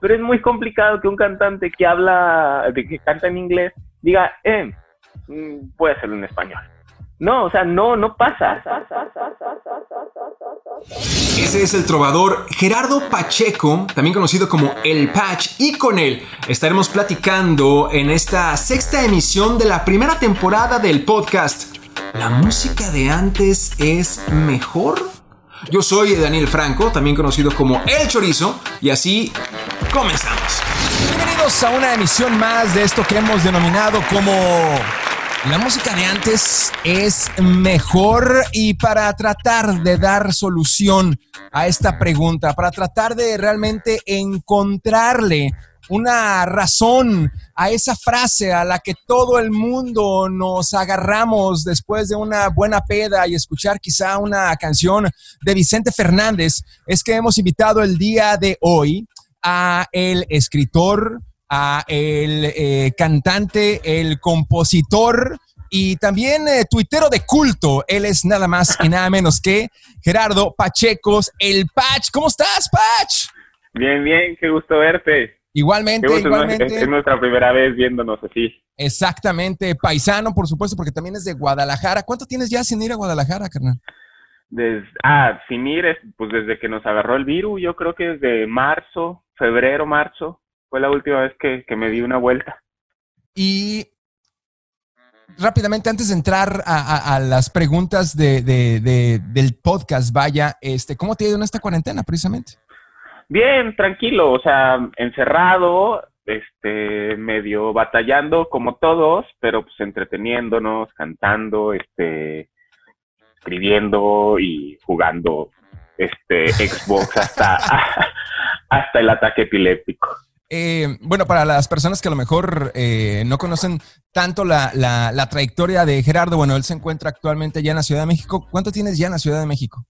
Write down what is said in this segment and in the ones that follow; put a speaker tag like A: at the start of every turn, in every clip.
A: Pero es muy complicado que un cantante que habla, que canta en inglés, diga, eh, mm, puede hacerlo en español. No, o sea, no, no pasa.
B: Ese es el trovador Gerardo Pacheco, también conocido como El Patch, y con él estaremos platicando en esta sexta emisión de la primera temporada del podcast. ¿La música de antes es mejor? Yo soy Daniel Franco, también conocido como El Chorizo, y así comenzamos. Bienvenidos a una emisión más de esto que hemos denominado como la música de antes es mejor y para tratar de dar solución a esta pregunta, para tratar de realmente encontrarle una razón a esa frase a la que todo el mundo nos agarramos después de una buena peda y escuchar quizá una canción de Vicente Fernández, es que hemos invitado el día de hoy a el escritor, a el eh, cantante, el compositor y también eh, tuitero de culto. Él es nada más y nada menos que Gerardo Pachecos, el Pach. ¿Cómo estás, Pach?
A: Bien, bien, qué gusto verte.
B: Igualmente, igualmente.
A: Es, nuestra primera vez viéndonos así.
B: Exactamente, paisano, por supuesto, porque también es de Guadalajara. ¿Cuánto tienes ya sin ir a Guadalajara, carnal?
A: ah, sin ir, pues desde que nos agarró el virus, yo creo que desde marzo, febrero, marzo, fue la última vez que, me di una vuelta.
B: Y rápidamente, antes de entrar a, las preguntas de, del podcast, vaya, este, ¿cómo te ha ido en esta cuarentena precisamente?
A: Bien, tranquilo, o sea, encerrado, este, medio batallando como todos, pero pues entreteniéndonos, cantando, este, escribiendo y jugando, este, Xbox hasta, hasta el ataque epiléptico.
B: Eh, bueno, para las personas que a lo mejor eh, no conocen tanto la, la, trayectoria de Gerardo, bueno, él se encuentra actualmente ya en la Ciudad de México. ¿Cuánto tienes ya en la Ciudad de México?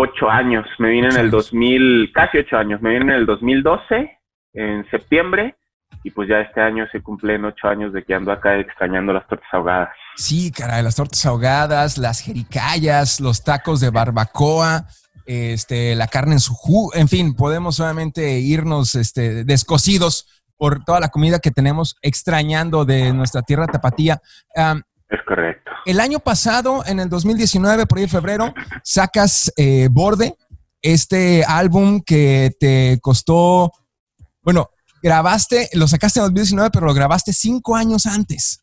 A: Ocho años. Me vine en el 2000, casi ocho años. Me vine en el 2012, en septiembre, y pues ya este año se cumplen ocho años de que ando acá extrañando las tortas ahogadas.
B: Sí, caray, las tortas ahogadas, las jericayas, los tacos de barbacoa este, la carne en su jugo, en fin, podemos solamente irnos este, descosidos por toda la comida que tenemos extrañando de nuestra tierra tapatía.
A: Es correcto.
B: El año pasado, en el 2019, por ahí en febrero, sacas eh, Borde, este álbum que te costó, bueno, grabaste, lo sacaste en 2019, pero lo grabaste cinco años antes.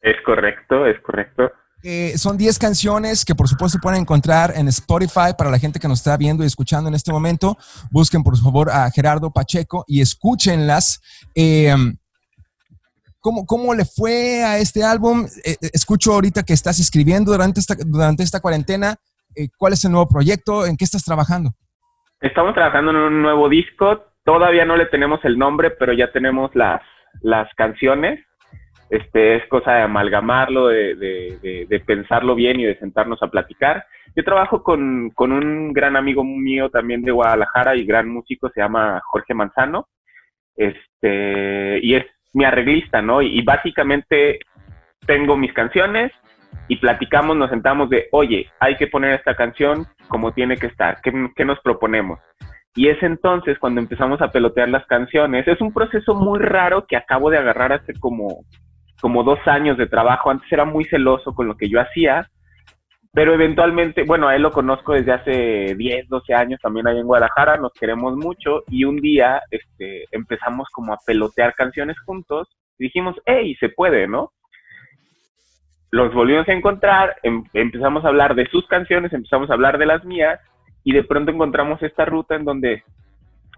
A: Es correcto, es correcto.
B: Eh, son 10 canciones que por supuesto pueden encontrar en Spotify para la gente que nos está viendo y escuchando en este momento. Busquen por favor a Gerardo Pacheco y escúchenlas. Eh, ¿cómo, le fue a este álbum? Eh, escucho ahorita que estás escribiendo durante esta, durante esta cuarentena. ¿Cuál es el nuevo proyecto? ¿En qué estás trabajando?
A: Estamos trabajando en un nuevo disco. Todavía no le tenemos el nombre, pero ya tenemos las, las canciones este, es cosa de amalgamarlo, de, pensarlo bien y de sentarnos a platicar. Yo trabajo con, un gran amigo mío también de Guadalajara y gran músico, se llama Jorge Manzano, este, y es mi arreglista, ¿no? Y, básicamente tengo mis canciones y platicamos, nos sentamos de, oye, hay que poner esta canción como tiene que estar, ¿qué, qué nos proponemos? Y es entonces cuando empezamos a pelotear las canciones. Es un proceso muy raro que acabo de agarrar hace como como dos años de trabajo. Antes era muy celoso con lo que yo hacía, pero eventualmente, bueno, a él lo conozco desde hace 10, 12 años también ahí en Guadalajara, nos queremos mucho y un día este, empezamos como a pelotear canciones juntos y dijimos, hey, se puede, ¿no? Los volvimos a encontrar, em, empezamos a hablar de sus canciones, empezamos a hablar de las mías y de pronto encontramos esta ruta en donde,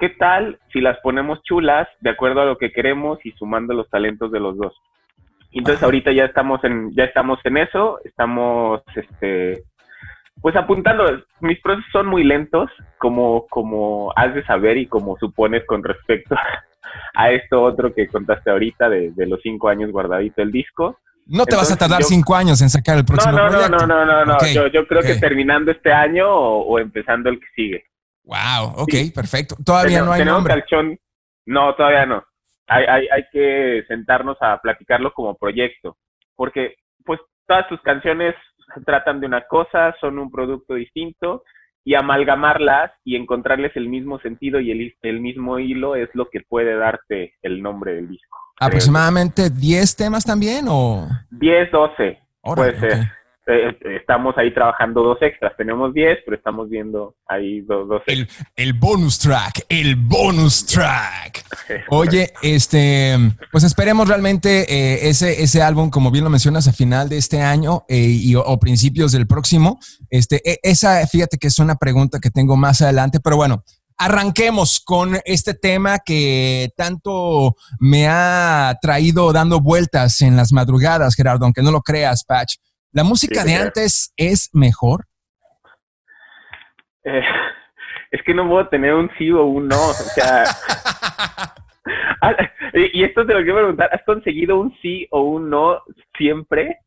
A: ¿qué tal si las ponemos chulas de acuerdo a lo que queremos y sumando los talentos de los dos? Entonces ahorita ya estamos en, ya estamos en eso, estamos este pues apuntando, mis procesos son muy lentos, como, como has de saber y como supones con respecto a esto otro que contaste ahorita de, los cinco años guardadito el disco.
B: No te vas a tardar cinco años en sacar el próximo
A: no,
B: no,
A: No, no, no, no, yo, yo, creo que terminando este año o, empezando el que sigue.
B: Wow, ok, perfecto. Todavía no hay nombre.
A: no, todavía no hay, hay, hay que sentarnos a platicarlo como proyecto, porque pues todas sus canciones tratan de una cosa, son un producto distinto y amalgamarlas y encontrarles el mismo sentido y el, el mismo hilo es lo que puede darte el nombre del disco.
B: ¿Aproximadamente 10 temas también o...?
A: 10, 12, puede ser. Eh, estamos ahí trabajando dos extras. Tenemos 10, pero estamos viendo ahí dos, dos
B: el, el, bonus track, el bonus track. Oye, este, pues esperemos realmente eh, ese, ese álbum, como bien lo mencionas, a final de este año eh, y, o, principios del próximo. Este, e, esa, fíjate que es una pregunta que tengo más adelante, pero bueno, arranquemos con este tema que tanto me ha traído dando vueltas en las madrugadas, Gerardo, aunque no lo creas, Patch. ¿La música de antes es mejor?
A: Eh, es que no puedo tener un sí o un no. O sea. Ah, y esto te lo quiero preguntar: ¿has conseguido un sí o un no siempre?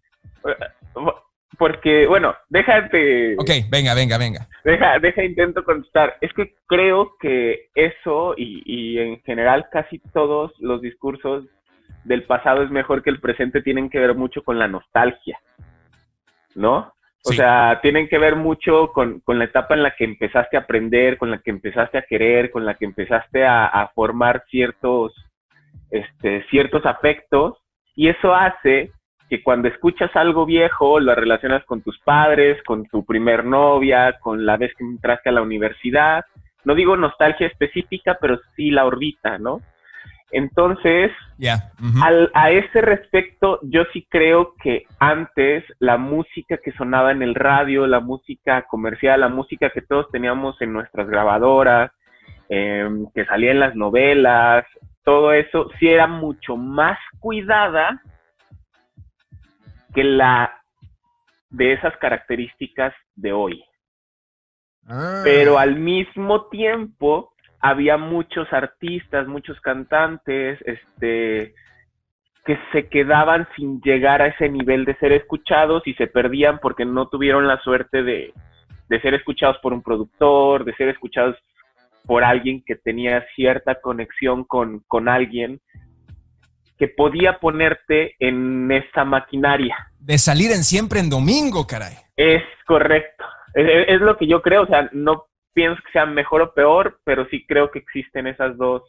A: Porque, bueno, déjate.
B: Ok, venga, venga, venga.
A: Deja, deja, intento contestar. Es que creo que eso y, y en general casi todos los discursos del pasado es mejor que el presente tienen que ver mucho con la nostalgia. ¿No? O sea, tienen que ver mucho con, la etapa en la que empezaste a aprender, con la que empezaste a querer, con la que empezaste a, formar ciertos, este, ciertos afectos, y eso hace que cuando escuchas algo viejo lo relacionas con tus padres, con tu primer novia, con la vez que entraste a la universidad. No digo nostalgia específica, pero sí la orbita, ¿no? Entonces, a ese respecto, yo sí creo que antes la música que sonaba en el radio, la música comercial, la música que todos teníamos en nuestras grabadoras, em, que salía en las novelas, todo eso sí era mucho más cuidada que la de esas características de hoy. Ah. Pero al mismo tiempo, había muchos artistas, muchos cantantes, este, que se quedaban sin llegar a ese nivel de ser escuchados y se perdían porque no tuvieron la suerte de, ser escuchados por un productor, de ser escuchados por alguien que tenía cierta conexión con, con alguien que podía ponerte en esa maquinaria.
B: De salir en siempre en domingo, caray.
A: Es correcto. Es, es, lo que yo creo, o sea, no pienso que sean mejor o peor, pero sí creo que existen esas dos,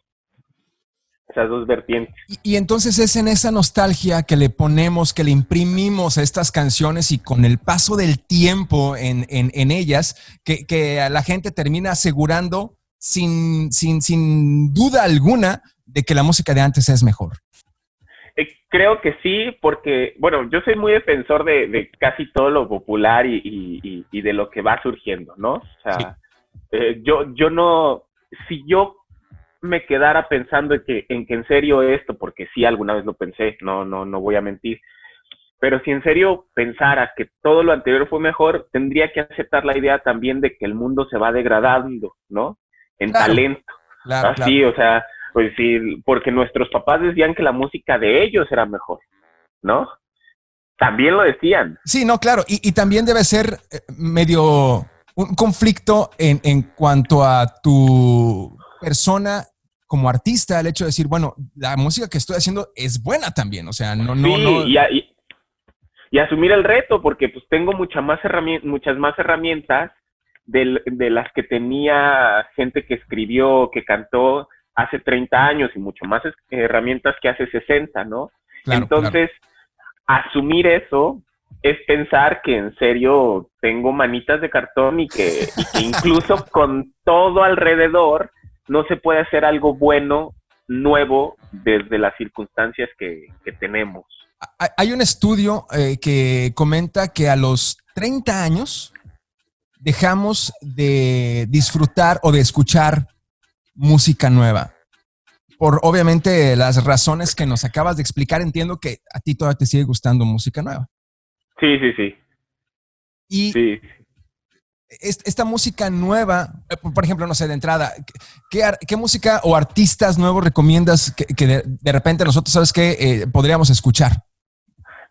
A: esas dos vertientes.
B: Y, entonces es en esa nostalgia que le ponemos, que le imprimimos a estas canciones y con el paso del tiempo en, en, ellas, que, que, la gente termina asegurando sin, sin, sin duda alguna de que la música de antes es mejor.
A: Eh, creo que sí, porque, bueno, yo soy muy defensor de, casi todo lo popular y, y, y, de lo que va surgiendo, ¿no? O sea, eh, yo, yo no, si yo me quedara pensando en que, en que en serio esto, porque sí alguna vez lo pensé, no, no, no voy a mentir, pero si en serio pensara que todo lo anterior fue mejor, tendría que aceptar la idea también de que el mundo se va degradando, ¿no? En talento. Así, o sea, pues sí, porque nuestros papás decían que la música de ellos era mejor, ¿no? También lo decían.
B: Sí, no, claro. Y, y también debe ser eh, medio un conflicto en, en cuanto a tu persona como artista, el hecho de decir, bueno, la música que estoy haciendo es buena también, o sea, no, no, no.
A: Y, y, asumir el reto, porque pues tengo mucha más muchas más herramientas de, de, las que tenía gente que escribió, que cantó hace 30 años y mucho más herramientas que hace 60, ¿no? Entonces, asumir eso es pensar que en serio tengo manitas de cartón y que, incluso con todo alrededor no se puede hacer algo bueno, nuevo, desde las circunstancias que, tenemos.
B: Hay un estudio eh, que comenta que a los 30 años dejamos de disfrutar o de escuchar música nueva. Por obviamente las razones que nos acabas de explicar, entiendo que a ti todavía te sigue gustando música nueva.
A: Sí, sí, sí.
B: Y esta música nueva, por ejemplo, no sé, de entrada, ¿qué, música o artistas nuevos recomiendas que, de, repente nosotros, sabes que eh, podríamos escuchar?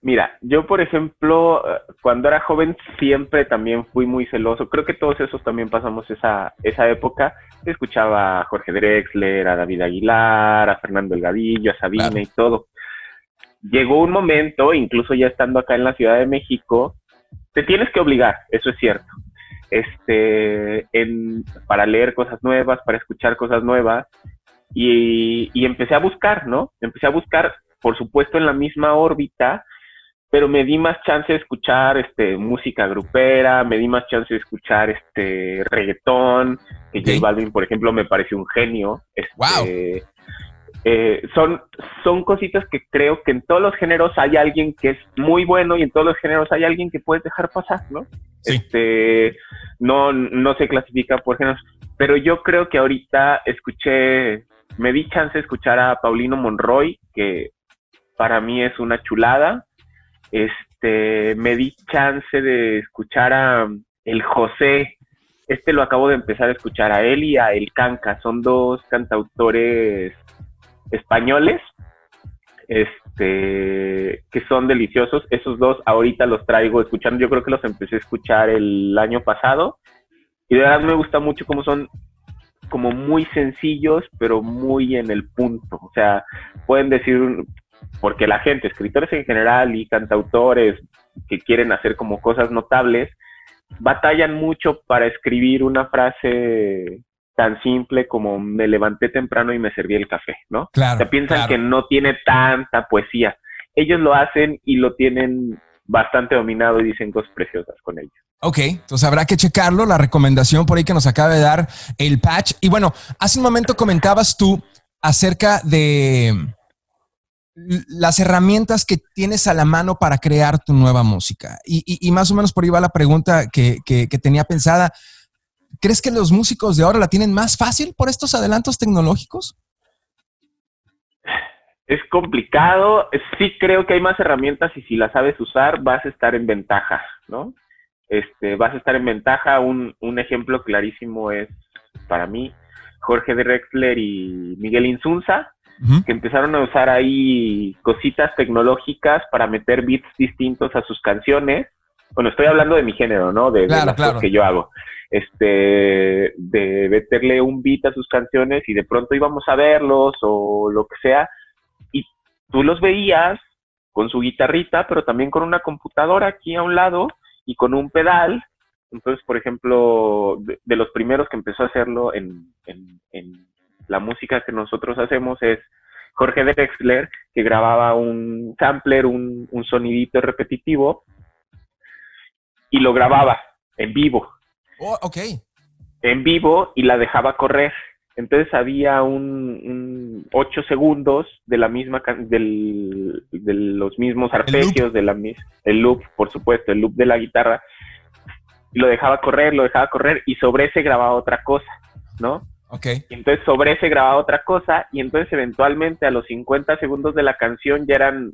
A: Mira, yo por ejemplo, eh, cuando era joven siempre también fui muy celoso. Creo que todos esos también pasamos esa, esa época. Escuchaba a Jorge Drexler, a David Aguilar, a Fernando Elgadillo, a Sabina y todo llegó un momento, incluso ya estando acá en la Ciudad de México, te tienes que obligar, eso es cierto. este, en, para leer cosas nuevas, para escuchar cosas nuevas. Y, y empecé a buscar, ¿no? Empecé a buscar, por supuesto, en la misma órbita, pero me di más chance de escuchar este música grupera, me di más chance de escuchar este reggaetón, que J Balvin, por ejemplo, me pareció un genio. Este, eh, son, son cositas que creo que en todos los géneros hay alguien que es muy bueno y en todos los géneros hay alguien que puedes dejar pasar, ¿no? Este, no, no se clasifica por géneros, pero yo creo que ahorita escuché, me di chance de escuchar a Paulino Monroy, que para mí es una chulada. Este, me di chance de escuchar a el José, este lo acabo de empezar a escuchar a él y a El Canca, son dos cantautores españoles, este, que son deliciosos, esos dos ahorita los traigo escuchando, yo creo que los empecé a escuchar el año pasado, y de verdad me gusta mucho cómo son como muy sencillos, pero muy en el punto. O sea, pueden decir, porque la gente, escritores en general y cantautores que quieren hacer como cosas notables, batallan mucho para escribir una frase tan simple como me levanté temprano y me serví el café, ¿no?
B: Claro.
A: Se piensan que no tiene tanta poesía. Ellos lo hacen y lo tienen bastante dominado y dicen cosas preciosas con ellos.
B: Ok, entonces habrá que checarlo, la recomendación por ahí que nos acaba de dar el patch. Y bueno, hace un momento comentabas tú acerca de, las herramientas que tienes a la mano para crear tu nueva música. Y, más o menos por ahí va la pregunta que, tenía pensada. ¿Crees que los músicos de ahora la tienen más fácil por estos adelantos tecnológicos?
A: Es complicado. Sí creo que hay más herramientas y si las sabes usar vas a estar en ventaja, ¿no? Este, vas a estar en ventaja. Un, un ejemplo clarísimo es, para mí, Jorge Drexler y Miguel Insunza que empezaron a usar ahí cositas tecnológicas para meter beats distintos a sus canciones. Bueno, estoy hablando de mi género, ¿no? De, las cosas que yo hago. Este, de meterle un beat a sus canciones y de pronto íbamos a verlos o lo que sea. Y tú los veías con su guitarrita, pero también con una computadora aquí a un lado y con un pedal. Entonces, por ejemplo, de, los primeros que empezó a hacerlo en, en, la música que nosotros hacemos es Jorge Drexler, que grababa un sampler, un, sonidito repetitivo, y lo grababa en vivo.
B: Oh, ok.
A: En vivo y la dejaba correr. Entonces había un, ocho segundos de la misma del, de los mismos arpegios, de la el loop, por supuesto, el loop de la guitarra. Y lo dejaba correr, lo dejaba correr y sobre ese grababa otra cosa, ¿no?
B: Y
A: entonces sobre ese grababa otra cosa y entonces eventualmente a los 50 segundos de la canción ya eran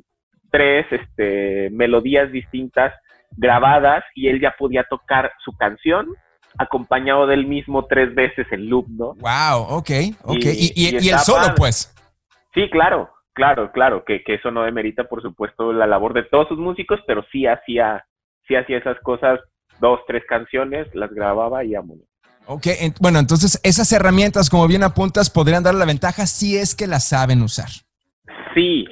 A: tres este, melodías distintas grabadas y él ya podía tocar su canción acompañado del mismo tres veces en loop, ¿no?
B: Wow, ok, ok. Y, y, el solo, pues.
A: Sí, claro, claro, claro, que, que, eso no demerita, por supuesto, la labor de todos sus músicos, pero sí hacía, sí hacía esas cosas, dos, tres canciones, las grababa y vámonos.
B: Ok, bueno, entonces esas herramientas, como bien apuntas, podrían dar la ventaja si es que las saben usar.
A: Sí,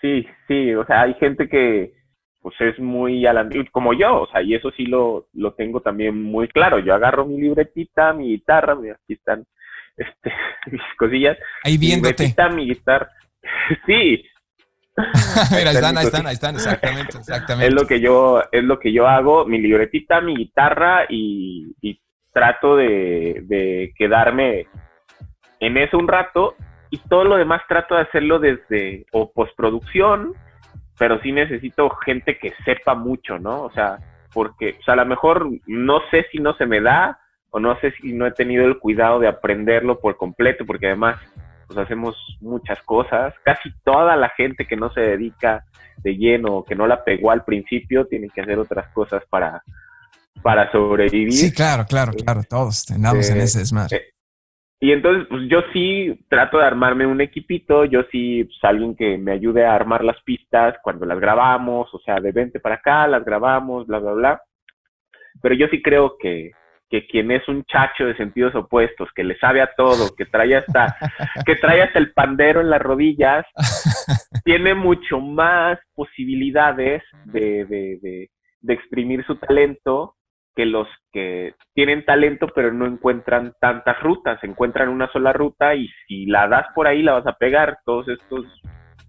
A: sí, sí. O sea, hay gente que pues es muy como yo, o sea, y eso sí lo, lo tengo también muy claro. Yo agarro mi libretita, mi guitarra, aquí están este, mis cosillas.
B: Ahí viéndote.
A: Mi libretita, mi guitarra. sí.
B: Mira, ahí están, ahí están, ahí están, exactamente, exactamente.
A: Es lo que yo, es lo que yo hago, mi libretita, mi guitarra y, y trato de, quedarme en eso un rato y todo lo demás trato de hacerlo desde o postproducción, pero sí necesito gente que sepa mucho, ¿no? O sea, porque o sea, a lo mejor no sé si no se me da o no sé si no he tenido el cuidado de aprenderlo por completo, porque además pues hacemos muchas cosas. Casi toda la gente que no se dedica de lleno, que no la pegó al principio, tiene que hacer otras cosas para, para sobrevivir.
B: Sí, claro, claro, claro, todos andamos en ese desmadre.
A: Y entonces, pues yo sí trato de armarme un equipito, yo sí, pues alguien que me ayude a armar las pistas cuando las grabamos, o sea, de 20 para acá, las grabamos, bla, bla, bla. Pero yo sí creo que, que quien es un chacho de sentidos opuestos, que le sabe a todo, que trae hasta, que trae hasta el pandero en las rodillas, tiene mucho más posibilidades de, de, de, de exprimir su talento que los que tienen talento pero no encuentran tantas rutas, encuentran una sola ruta y si la das por ahí la vas a pegar. Todos estos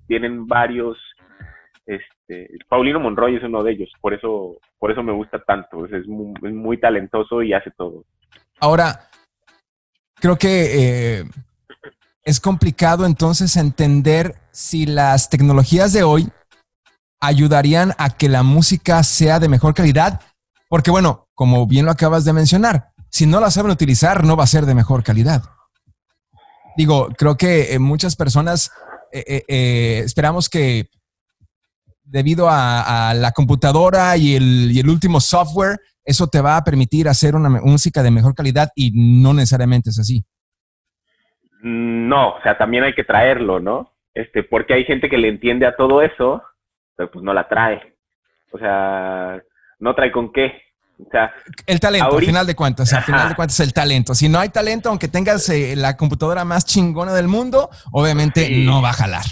A: tienen varios este, Paulino Monroy es uno de ellos, por eso, por eso me gusta tanto, es, muy, talentoso y hace todo.
B: Ahora, creo que eh, es complicado entonces entender si las tecnologías de hoy ayudarían a que la música sea de mejor calidad, porque bueno, como bien lo acabas de mencionar, si no la saben utilizar, no va a ser de mejor calidad. Digo, creo que eh, muchas personas eh, esperamos que debido a, la computadora y el, último software, eso te va a permitir hacer una música de mejor calidad y no necesariamente es así.
A: No, o sea, también hay que traerlo, ¿no? Este, porque hay gente que le entiende a todo eso, pero pues no la trae. O sea, no trae con qué. O sea,
B: el talento, al final de cuentas, al final de cuentas el talento. Si no hay talento, aunque tengas eh, la computadora más chingona del mundo, obviamente no va a jalar.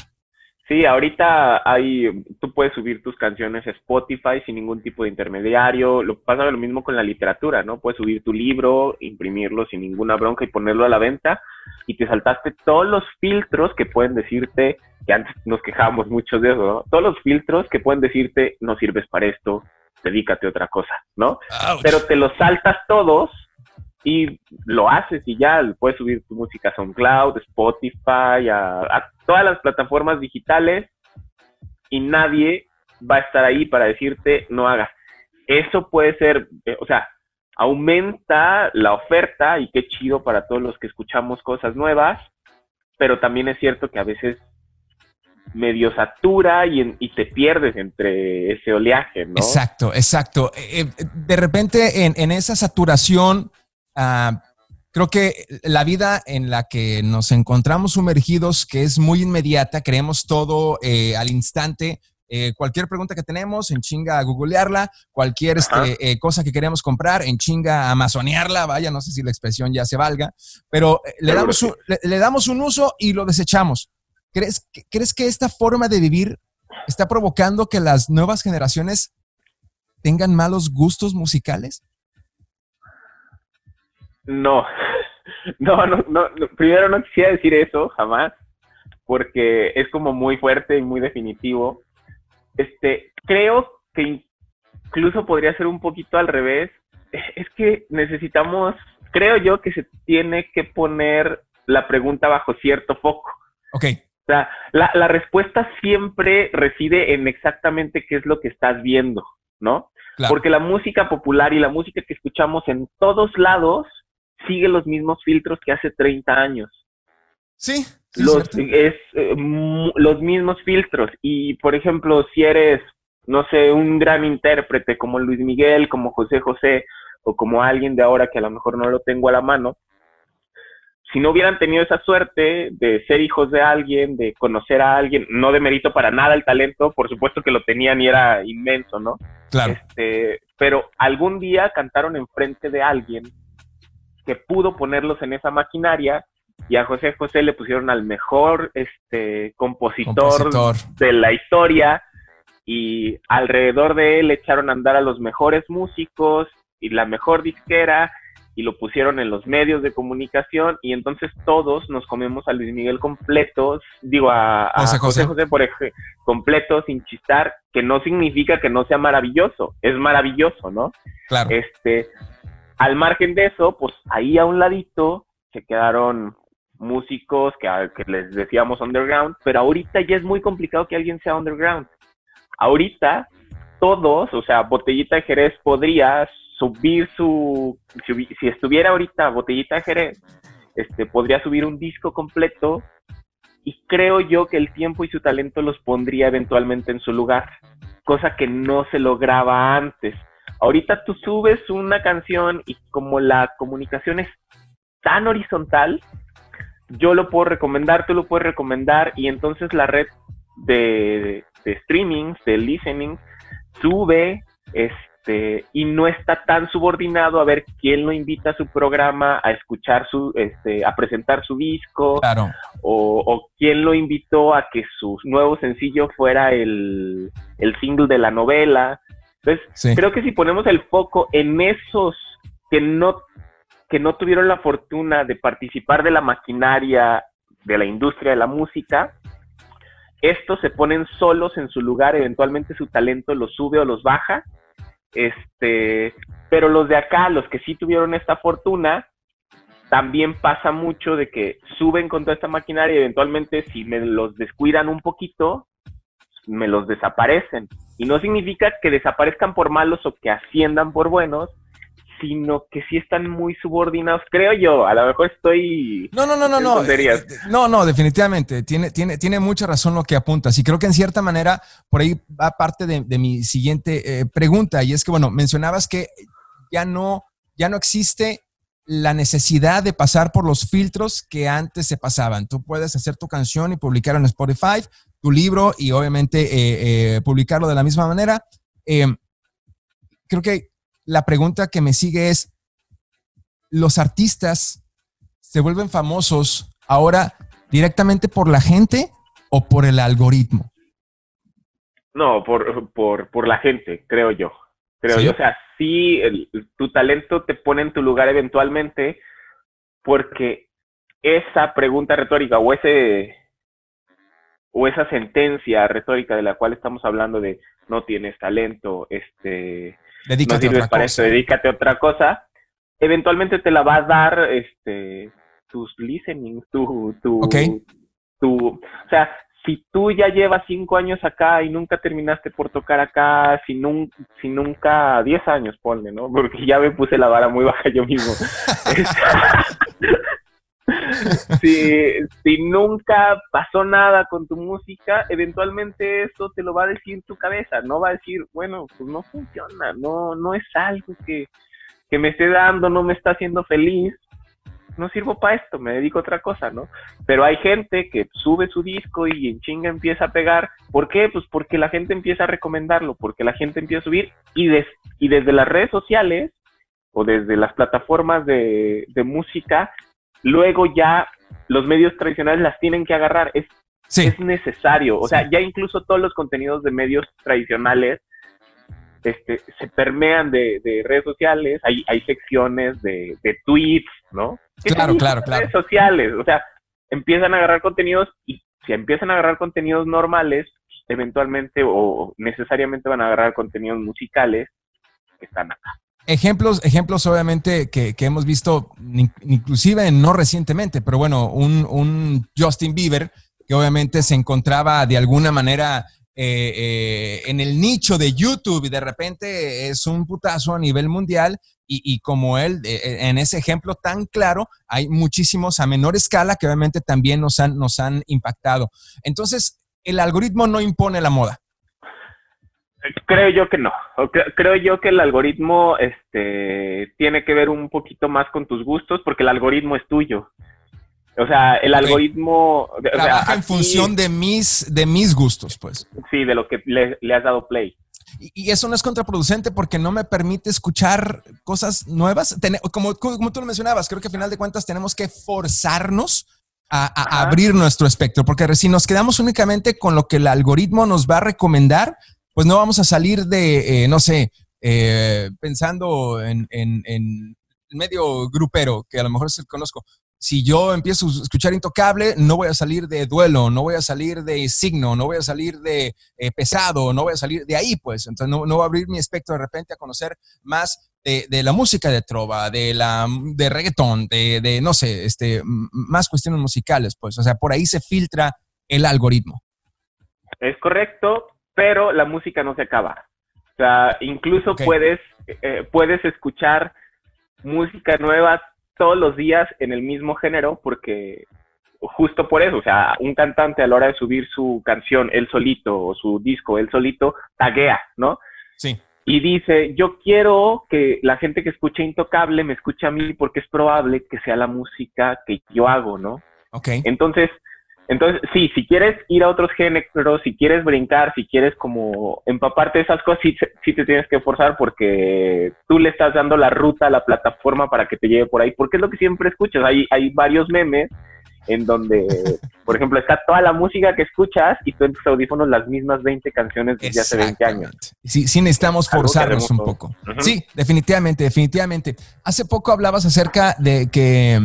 A: Sí, ahorita hay, tú puedes subir tus canciones a Spotify sin ningún tipo de intermediario. Lo pasa lo mismo con la literatura, ¿no? Puedes subir tu libro, imprimirlo sin ninguna bronca y ponerlo a la venta y te saltaste todos los filtros que pueden decirte, que antes nos quejábamos mucho de eso, ¿no? Todos los filtros que pueden decirte, no sirves para esto, dedícate a otra cosa, ¿no? Pero te los saltas todos y lo haces y ya puedes subir tu música a SoundCloud, Spotify, a, todas las plataformas digitales y nadie va a estar ahí para decirte no hagas. Eso puede ser, eh, o sea, aumenta la oferta y qué chido para todos los que escuchamos cosas nuevas, pero también es cierto que a veces medio satura y, y te pierdes entre ese oleaje, ¿no?
B: Exacto, exacto. Eh, eh, de repente en, en esa saturación Ah, creo que la vida en la que nos encontramos sumergidos, que es muy inmediata, creemos todo eh, al instante. Eh, cualquier pregunta que tenemos, en chinga a googlearla, cualquier este, cosa que queremos comprar, en chinga a amazonearla, vaya, no sé si la expresión ya se valga, pero le damos, un, le, damos un uso y lo desechamos. ¿Crees, ¿Crees que esta forma de vivir está provocando que las nuevas generaciones tengan malos gustos musicales?
A: No, no, no, no, primero no quisiera decir eso, jamás, porque es como muy fuerte y muy definitivo. Este, creo que incluso podría ser un poquito al revés. Es que necesitamos, creo yo que se tiene que poner la pregunta bajo cierto foco.
B: Ok.
A: O sea, la, la respuesta siempre reside en exactamente qué es lo que estás viendo, ¿no? Porque la música popular y la música que escuchamos en todos lados sigue los mismos filtros que hace 30 años.
B: Sí.
A: los, es, eh, los mismos filtros. Y, por ejemplo, si eres, no sé, un gran intérprete como Luis Miguel, como José José, o como alguien de ahora que a lo mejor no lo tengo a la mano, si no hubieran tenido esa suerte de ser hijos de alguien, de conocer a alguien, no de mérito para nada el talento, por supuesto que lo tenían y era inmenso, ¿no?
B: Claro.
A: Este, pero algún día cantaron enfrente de alguien que pudo ponerlos en esa maquinaria y a José José le pusieron al mejor este compositor, de la historia y alrededor de él echaron a andar a los mejores músicos y la mejor disquera y lo pusieron en los medios de comunicación y entonces todos nos comemos a Luis Miguel completos, digo a, José, José. por ejemplo, completo sin chistar, que no significa que no sea maravilloso, es maravilloso, ¿no?
B: Claro.
A: Este, al margen de eso, pues ahí a un ladito se quedaron músicos que, les decíamos underground, pero ahorita ya es muy complicado que alguien sea underground. Ahorita todos, o sea, Botellita de Jerez podría subir su, si, estuviera ahorita Botellita de Jerez, este, podría subir un disco completo y creo yo que el tiempo y su talento los pondría eventualmente en su lugar, cosa que no se lograba antes. Ahorita tú subes una canción y como la comunicación es tan horizontal, yo lo puedo recomendar, tú lo puedes recomendar y entonces la red de, de streaming, de listening, sube este y no está tan subordinado a ver quién lo invita a su programa a escuchar su este a presentar su disco o, o, quién lo invitó a que su nuevo sencillo fuera el, el single de la novela. Entonces, creo que si ponemos el foco en esos que no, que no tuvieron la fortuna de participar de la maquinaria de la industria de la música, estos se ponen solos en su lugar, eventualmente su talento los sube o los baja, este, pero los de acá, los que sí tuvieron esta fortuna, también pasa mucho de que suben con toda esta maquinaria y eventualmente si me los descuidan un poquito, me los desaparecen. Y no significa que desaparezcan por malos o que asciendan por buenos, sino que sí están muy subordinados, creo yo. A lo mejor estoy.
B: No, no, no, no, no. Eh, eh, no, no, definitivamente. Tiene, tiene, tiene mucha razón lo que apuntas. Y creo que en cierta manera, por ahí va parte de, mi siguiente eh, pregunta. Y es que, bueno, mencionabas que ya no, ya no existe la necesidad de pasar por los filtros que antes se pasaban. Tú puedes hacer tu canción y publicarlo en Spotify, tu libro y obviamente publicarlo de la misma manera. creo que la pregunta que me sigue es, ¿los artistas se vuelven famosos ahora directamente por la gente o por el algoritmo?
A: No, por, por, la gente, creo yo. Creo yo. O sea, sí, tu talento te pone en tu lugar eventualmente porque esa pregunta retórica o ese o esa sentencia retórica de la cual estamos hablando de no tienes talento, este
B: Dedícate a otra
A: para cosa. dedícate a otra cosa. Eventualmente te la va a dar este tus listening, tu, tu, tu, o sea, si tú ya llevas cinco años acá y nunca terminaste por tocar acá, si, si nunca, diez años ponle, ¿no? Porque ya me puse la vara muy baja yo mismo. si, si nunca pasó nada con tu música, eventualmente eso te lo va a decir tu cabeza, no va a decir, bueno, pues no funciona, no, no es algo que, que me esté dando, no me está haciendo feliz, no sirvo para esto, me dedico a otra cosa, ¿no? Pero hay gente que sube su disco y en chinga empieza a pegar. ¿Por qué? Pues porque la gente empieza a recomendarlo, porque la gente empieza a subir y, y desde las redes sociales o desde las plataformas de, de música luego ya los medios tradicionales las tienen que agarrar. Es, es necesario. O sea, ya incluso todos los contenidos de medios tradicionales este, se permean de, redes sociales, hay, hay secciones de, tweets, ¿no?
B: Claro, claro, claro.
A: Redes sociales, o sea, empiezan a agarrar contenidos y si empiezan a agarrar contenidos normales, eventualmente o necesariamente van a agarrar contenidos musicales que están acá.
B: Ejemplos, ejemplos obviamente que, hemos visto, inclusive no recientemente, pero bueno, un, Justin Bieber que obviamente se encontraba de alguna manera eh, eh, en el nicho de YouTube y de repente es un putazo a nivel mundial y, como él, eh, en ese ejemplo tan claro, hay muchísimos a menor escala que obviamente también nos han, nos han impactado. Entonces, el algoritmo no impone la moda.
A: Creo yo que no. Creo yo que el algoritmo este, tiene que ver un poquito más con tus gustos porque el algoritmo es tuyo. O sea, el algoritmo...
B: Trabaja en función de mis, de mis gustos, pues.
A: Sí, de lo que le, has dado play.
B: Y, eso no es contraproducente porque no me permite escuchar cosas nuevas. como, como tú lo mencionabas, creo que a final de cuentas tenemos que forzarnos a, abrir nuestro espectro, porque si nos quedamos únicamente con lo que el algoritmo nos va a recomendar, pues no vamos a salir de, eh, no sé, eh, pensando en, en, medio grupero, que a lo mejor que conozco. Si yo empiezo a escuchar Intocable, no voy a salir de duelo, no voy a salir de signo, no voy a salir de eh, pesado, no voy a salir de ahí, pues. Entonces no, no voy a abrir mi espectro de repente a conocer más de, de, la música de trova, de la de reggaetón, de, de, no sé, este, más cuestiones musicales, pues. O sea, por ahí se filtra el algoritmo.
A: Es correcto, pero la música no se acaba. O sea, incluso puedes, eh, puedes escuchar música nueva todos los días en el mismo género porque justo por eso, o sea, un cantante a la hora de subir su canción él solito o su disco él solito, taguea, ¿no?
B: Sí.
A: Y dice, yo quiero que la gente que escuche Intocable me escuche a mí porque es probable que sea la música que yo hago, ¿no?
B: Ok.
A: Entonces, entonces, sí, si quieres ir a otros géneros, si quieres brincar, si quieres como empaparte de esas cosas, sí, sí, te tienes que forzar porque tú le estás dando la ruta a la plataforma para que te lleve por ahí, porque es lo que siempre escuchas. Hay, hay varios memes en donde, por ejemplo, está toda la música que escuchas y tú en tus audífonos las mismas 20 canciones desde hace 20 años.
B: Sí, sí necesitamos forzarnos un poco. Sí, definitivamente, definitivamente. Hace poco hablabas acerca de que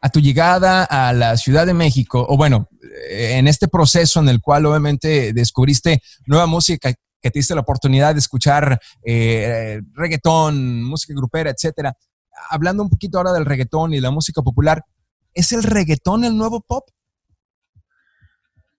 B: a tu llegada a la Ciudad de México, o bueno, en este proceso en el cual obviamente descubriste nueva música que te diste la oportunidad de escuchar eh, reggaetón, música grupera, etcétera. Hablando un poquito ahora del reggaetón y la música popular, ¿es el reggaetón el nuevo pop?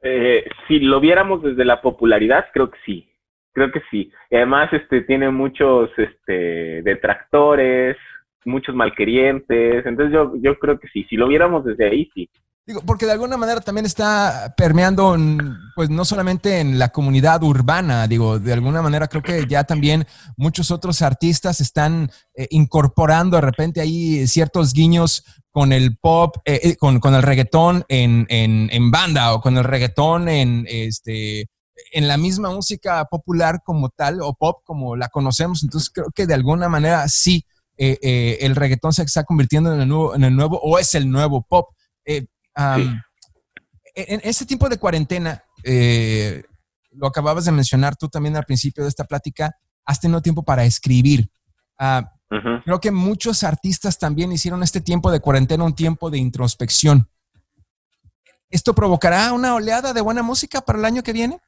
A: Eh, si lo viéramos desde la popularidad, creo que sí. Creo que sí. Y además, este, tiene muchos, este, detractores, muchos malquerientes. Entonces yo, yo creo que sí. Si lo viéramos desde ahí, sí.
B: Digo, porque de alguna manera también está permeando, pues no solamente en la comunidad urbana, digo, de alguna manera creo que ya también muchos otros artistas están eh, incorporando de repente ahí ciertos guiños con el pop, eh, eh, con, con, el reggaetón en, en, en, banda o con el reggaetón en, este, en la misma música popular como tal o pop como la conocemos. Entonces creo que de alguna manera sí, el reggaetón se está convirtiendo en el nuevo, en el nuevo o es el nuevo pop en este tiempo de cuarentena, eh, lo acababas de mencionar tú también al principio de esta plática, has tenido tiempo para escribir. Ah, creo que muchos artistas también hicieron este tiempo de cuarentena un tiempo de introspección. ¿Esto provocará una oleada de buena música para el año que viene?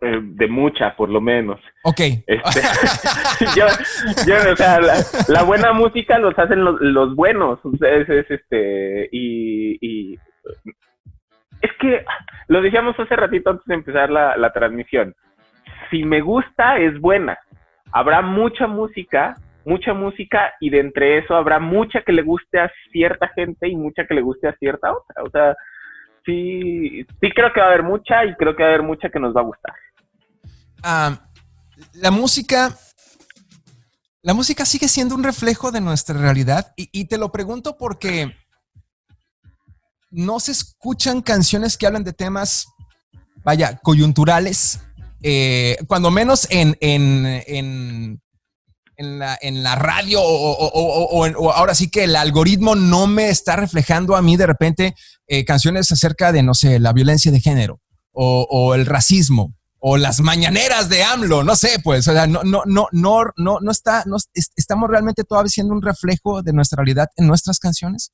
A: Eh, de mucha, por lo menos.
B: Ok.
A: Este, yo, o sea, la, buena música los hacen los, buenos. Es, este, y, es que lo decíamos hace ratito antes de empezar la, transmisión. Si me gusta, es buena. Habrá mucha música, mucha música, y de entre eso habrá mucha que le guste a cierta gente y mucha que le guste a cierta otra. O sea, sí, sí creo que va a haber mucha y creo que va a haber mucha que nos va a gustar.
B: Ah, la música, la música sigue siendo un reflejo de nuestra realidad y, te lo pregunto porque no se escuchan canciones que hablan de temas, vaya, coyunturales, eh, cuando menos en, en, en, en, la, radio o, ahora sí que el algoritmo no me está reflejando a mí de repente eh, canciones acerca de, no sé, la violencia de género o, el racismo o las mañaneras de AMLO, no sé, pues, o sea, no, no, no, no, no, no está, no, estamos realmente todavía siendo un reflejo de nuestra realidad en nuestras canciones.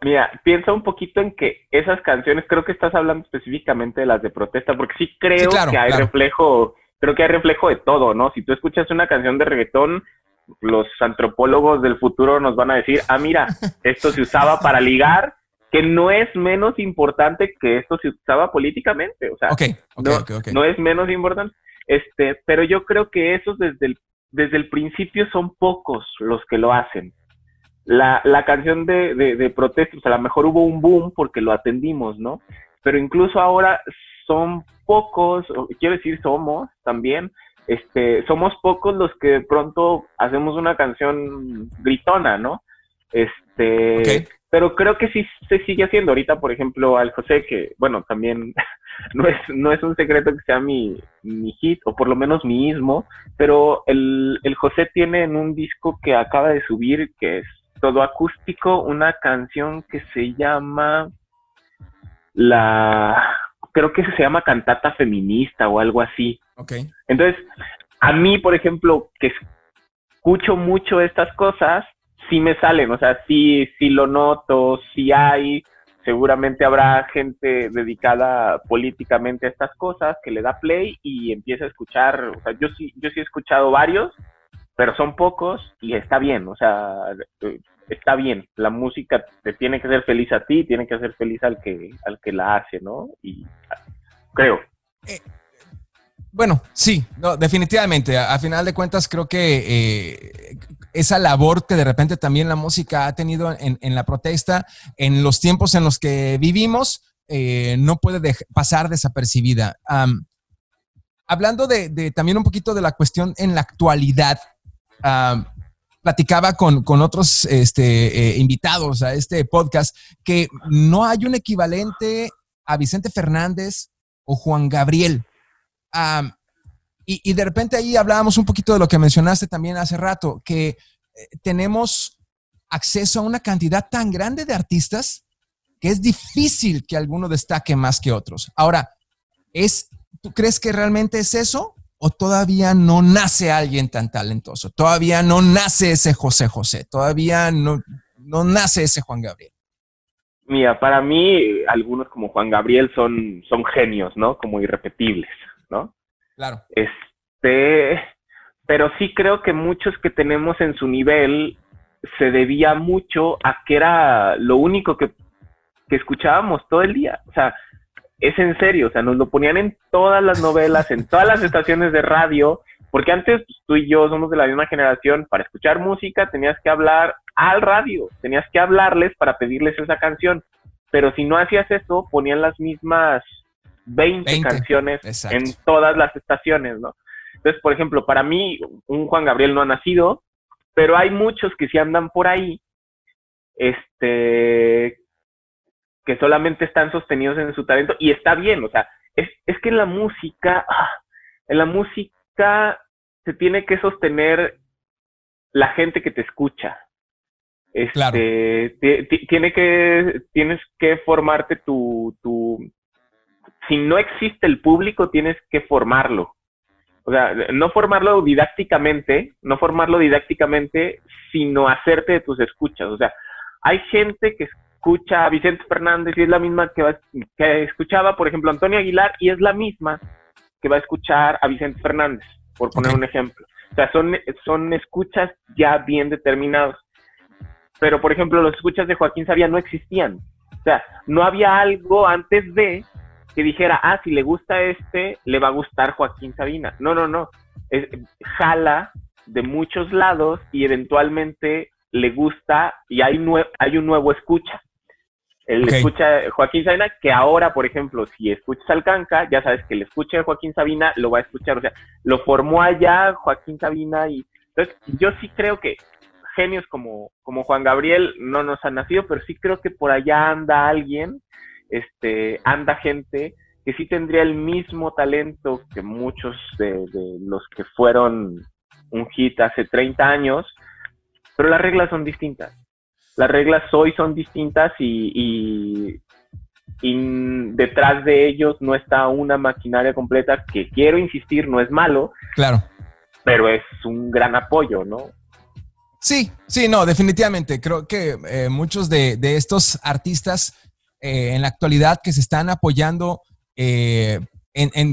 A: Mira, piensa un poquito en que esas canciones, creo que estás hablando específicamente de las de protesta, porque sí creo que hay reflejo, creo que hay reflejo de todo, ¿no? Si tú escuchas una canción de reggaetón, los antropólogos del futuro nos van a decir, ah, mira, esto se usaba para ligar, que no es menos importante que esto se usaba políticamente, o sea, no, es menos importante, este, pero yo creo que esos desde el, desde el principio son pocos los que lo hacen. La, la canción de, de, de protestas, a lo mejor hubo un boom porque lo atendimos, ¿no? Pero incluso ahora son pocos, quiero decir somos también, este, somos pocos los que de pronto hacemos una canción gritona, ¿no? Este, pero creo que sí se sigue haciendo. Ahorita, por ejemplo, al José, que, bueno, también no es, no es un secreto que sea mi, mi hit, o por lo menos mi mismo, pero el, el José tiene en un disco que acaba de subir, que es todo acústico, una canción que se llama la creo que se llama cantata feminista o algo así.
B: Okay.
A: Entonces, a mí, por ejemplo, que escucho mucho estas cosas, sí me salen, o sea, sí, sí lo noto, sí hay, seguramente habrá gente dedicada políticamente a estas cosas que le da play y empieza a escuchar, o sea, yo sí, yo sí he escuchado varios, pero son pocos y está bien, o sea, está bien, la música te tiene que hacer feliz a ti, tiene que hacer feliz al que, al que la hace, ¿no? Y creo. Eh,
B: bueno, sí, definitivamente. A, final de cuentas, creo que eh, esa labor que de repente también la música ha tenido en, la protesta, en los tiempos en los que vivimos, eh, no puede pasar desapercibida. hablando de, también un poquito de la cuestión en la actualidad, platicaba con, otros este, eh, invitados a este podcast que no hay un equivalente a Vicente Fernández o Juan Gabriel. y, de repente ahí hablábamos un poquito de lo que mencionaste también hace rato, que eh, tenemos acceso a una cantidad tan grande de artistas que es difícil que alguno destaque más que otros. Ahora, ¿es, ¿tú crees que realmente es eso? ¿O todavía no nace alguien tan talentoso? ¿Todavía no nace ese José José? ¿Todavía no, no nace ese Juan Gabriel?
A: Mira, para mí, algunos como Juan Gabriel son, son genios, ¿no? Como irrepetibles, ¿no?
B: Claro.
A: Este, pero sí creo que muchos que tenemos en su nivel se debía mucho a que era lo único que, que escuchábamos todo el día. O sea, es en serio, o sea, nos lo ponían en todas las novelas, en todas las estaciones de radio, porque antes pues, tú y yo somos de la misma generación, para escuchar música tenías que hablar al radio, tenías que hablarles para pedirles esa canción, pero si no hacías eso, ponían las mismas 20, canciones en todas las estaciones, ¿no? Entonces, por ejemplo, para mí, un Juan Gabriel no ha nacido, pero hay muchos que sí andan por ahí, este, que solamente están sostenidos en su talento y está bien, o sea, es, es que en la música, ah, en la música se tiene que sostener la gente que te escucha. Este, tiene que, tienes que formarte tu, tu, si no existe el público, tienes que formarlo. O sea, no formarlo didácticamente, no formarlo didácticamente, sino hacerte de tus escuchas. O sea, hay gente que escucha a Vicente Fernández y es la misma que, que escuchaba, por ejemplo, Antonio Aguilar y es la misma que va a escuchar a Vicente Fernández, por poner un ejemplo. O sea, son, son escuchas ya bien determinados. Pero, por ejemplo, los escuchas de Joaquín Sabía no existían. O sea, no había algo antes de que dijera, ah, si le gusta este, le va a gustar Joaquín Sabina. No, no, no. Es, jala de muchos lados y eventualmente le gusta y hay, hay un nuevo escucha. El escucha Joaquín Sabina, que ahora, por ejemplo, si escuchas al Canca, ya sabes que el escucha de Joaquín Sabina lo va a escuchar. O sea, lo formó allá Joaquín Sabina y entonces yo sí creo que genios como, como Juan Gabriel no nos han nacido, pero sí creo que por allá anda alguien, este, anda gente que sí tendría el mismo talento que muchos de, de los que fueron un hit hace 30 años, pero las reglas son distintas las reglas hoy son distintas y, detrás de ellos no está una maquinaria completa que quiero insistir, no es malo.
B: Claro.
A: Pero es un gran apoyo, ¿no?
B: Sí, sí, no, definitivamente. Creo que eh, muchos de, estos artistas eh, en la actualidad que se están apoyando, eh, en,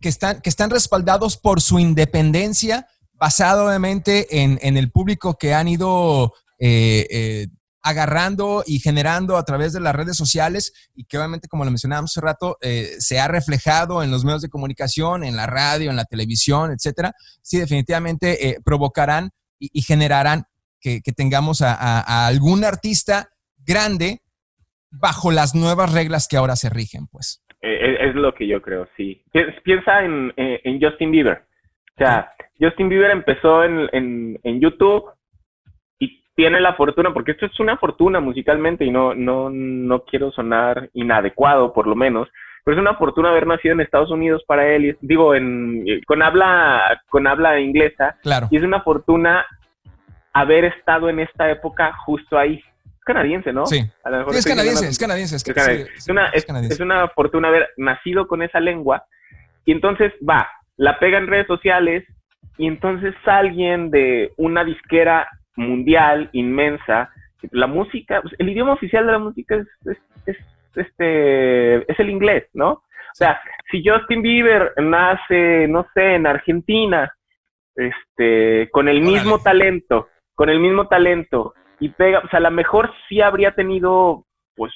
B: que, están, que están respaldados por su independencia, basado obviamente en, en el público que han ido agarrando y generando a través de las redes sociales y que obviamente, como lo mencionábamos hace rato, eh, se ha reflejado en los medios de comunicación, en la radio, en la televisión, etcétera, sí definitivamente eh, provocarán y, generarán que, tengamos a, algún artista grande bajo las nuevas reglas que ahora se rigen, pues.
A: Eh, es, lo que yo creo, sí. Piensa en, Justin Bieber. O sea, Justin Bieber empezó en, en YouTube tiene la fortuna, porque esto es una fortuna musicalmente y no, no, no quiero sonar inadecuado, por lo menos, pero es una fortuna haber nacido en Estados Unidos para él, digo, en, con, habla, con habla inglesa,
B: claro.
A: y es una fortuna haber estado en esta época justo ahí. canadiense, ¿no?
B: Sí. es, canadiense, es, canadiense,
A: es una, es una fortuna haber nacido con esa lengua y entonces va, la pega en redes sociales y entonces alguien de una disquera mundial, inmensa. La música, pues, el idioma oficial de la música es, este, es el inglés, ¿no? O sea, si Justin Bieber nace, no sé, en Argentina, este, con el mismo talento, con el mismo talento, y pega, o sea, a lo mejor sí habría tenido, pues,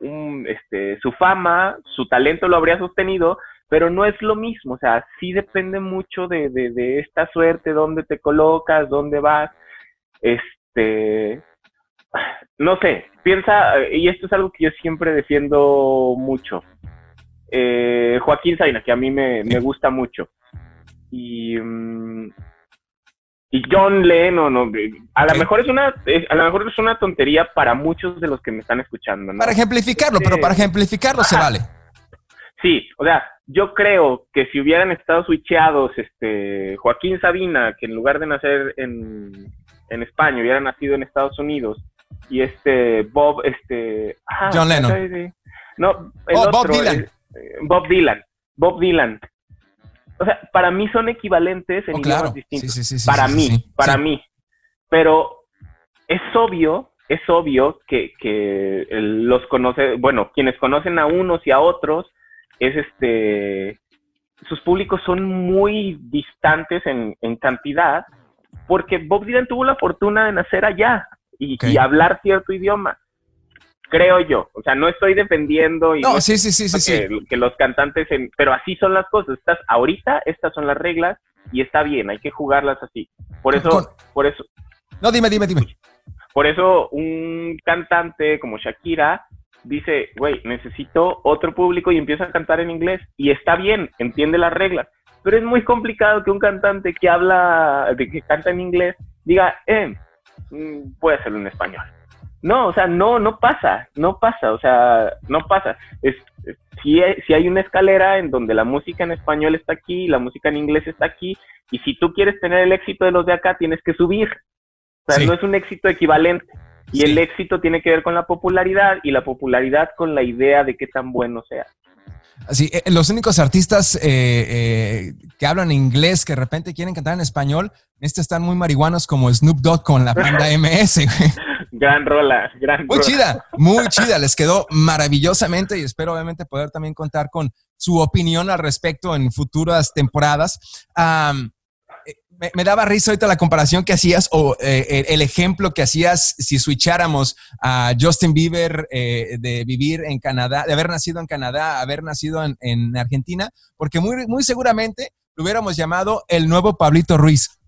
A: un, este, su fama, su talento lo habría sostenido, pero no es lo mismo, o sea, sí depende mucho de, de, de esta suerte, dónde te colocas, dónde vas, este, no sé, piensa, y esto es algo que yo siempre defiendo mucho. Eh, Joaquín Sabina, que a mí me, gusta mucho. Y, mm, y John Lennon, no, a lo mejor es una, a lo mejor es una tontería para muchos de los que me están escuchando.
B: Para ejemplificarlo, pero para ejemplificarlo se vale.
A: Sí, o sea, yo creo que si hubieran estado switcheados este, Joaquín Sabina, que en lugar de nacer en, en España, hubiera nacido en Estados Unidos y este Bob, este...
B: Ah, John Lennon.
A: No, Bob Dylan. Bob Dylan. Bob Dylan. O sea, para mí son equivalentes en oh, idiomas distintos. para mí, para mí. Pero es obvio, es obvio que, que los conoce, bueno, quienes conocen a unos y a otros, es este, sus públicos son muy distantes en, en cantidad, porque Bob Dylan tuvo la fortuna de nacer allá y hablar cierto idioma creo yo. O sea, no estoy defendiendo y
B: no, sí, sí, sí, sí,
A: que, los cantantes, pero así son las cosas. Estas, ahorita estas son las reglas y está bien, hay que jugarlas así. Por eso, por eso.
B: No, dime, dime, dime.
A: Por eso un cantante como Shakira dice, güey, necesito otro público y empieza a cantar en inglés y está bien, entiende las reglas. Pero es muy complicado que un cantante que habla, que canta en inglés, diga, eh, mm, puede hacerlo en español no, o sea, no, no pasa, no pasa, o sea, no pasa. Es, si, si hay una escalera en donde la música en español está aquí, la música en inglés está aquí, y si tú quieres tener el éxito de los de acá, tienes que subir. O sea, no es un éxito equivalente. Y el éxito tiene que ver con la popularidad y la popularidad con la idea de qué tan bueno sea.
B: Así, eh, los únicos artistas eh, eh, que hablan inglés que de repente quieren cantar en español, este están muy marihuanos como Snoop Dogg con la banda MS.
A: Gran rola, gran
B: Muy chida, muy chida, les quedó maravillosamente y espero obviamente poder también contar con su opinión al respecto en futuras temporadas. Me, daba risa ahorita la comparación que hacías o eh, el ejemplo que hacías si switcháramos a Justin Bieber eh, de vivir en Canadá, de haber nacido en Canadá, haber nacido en, en Argentina, porque muy, muy seguramente lo hubiéramos llamado el nuevo Pablito Ruiz.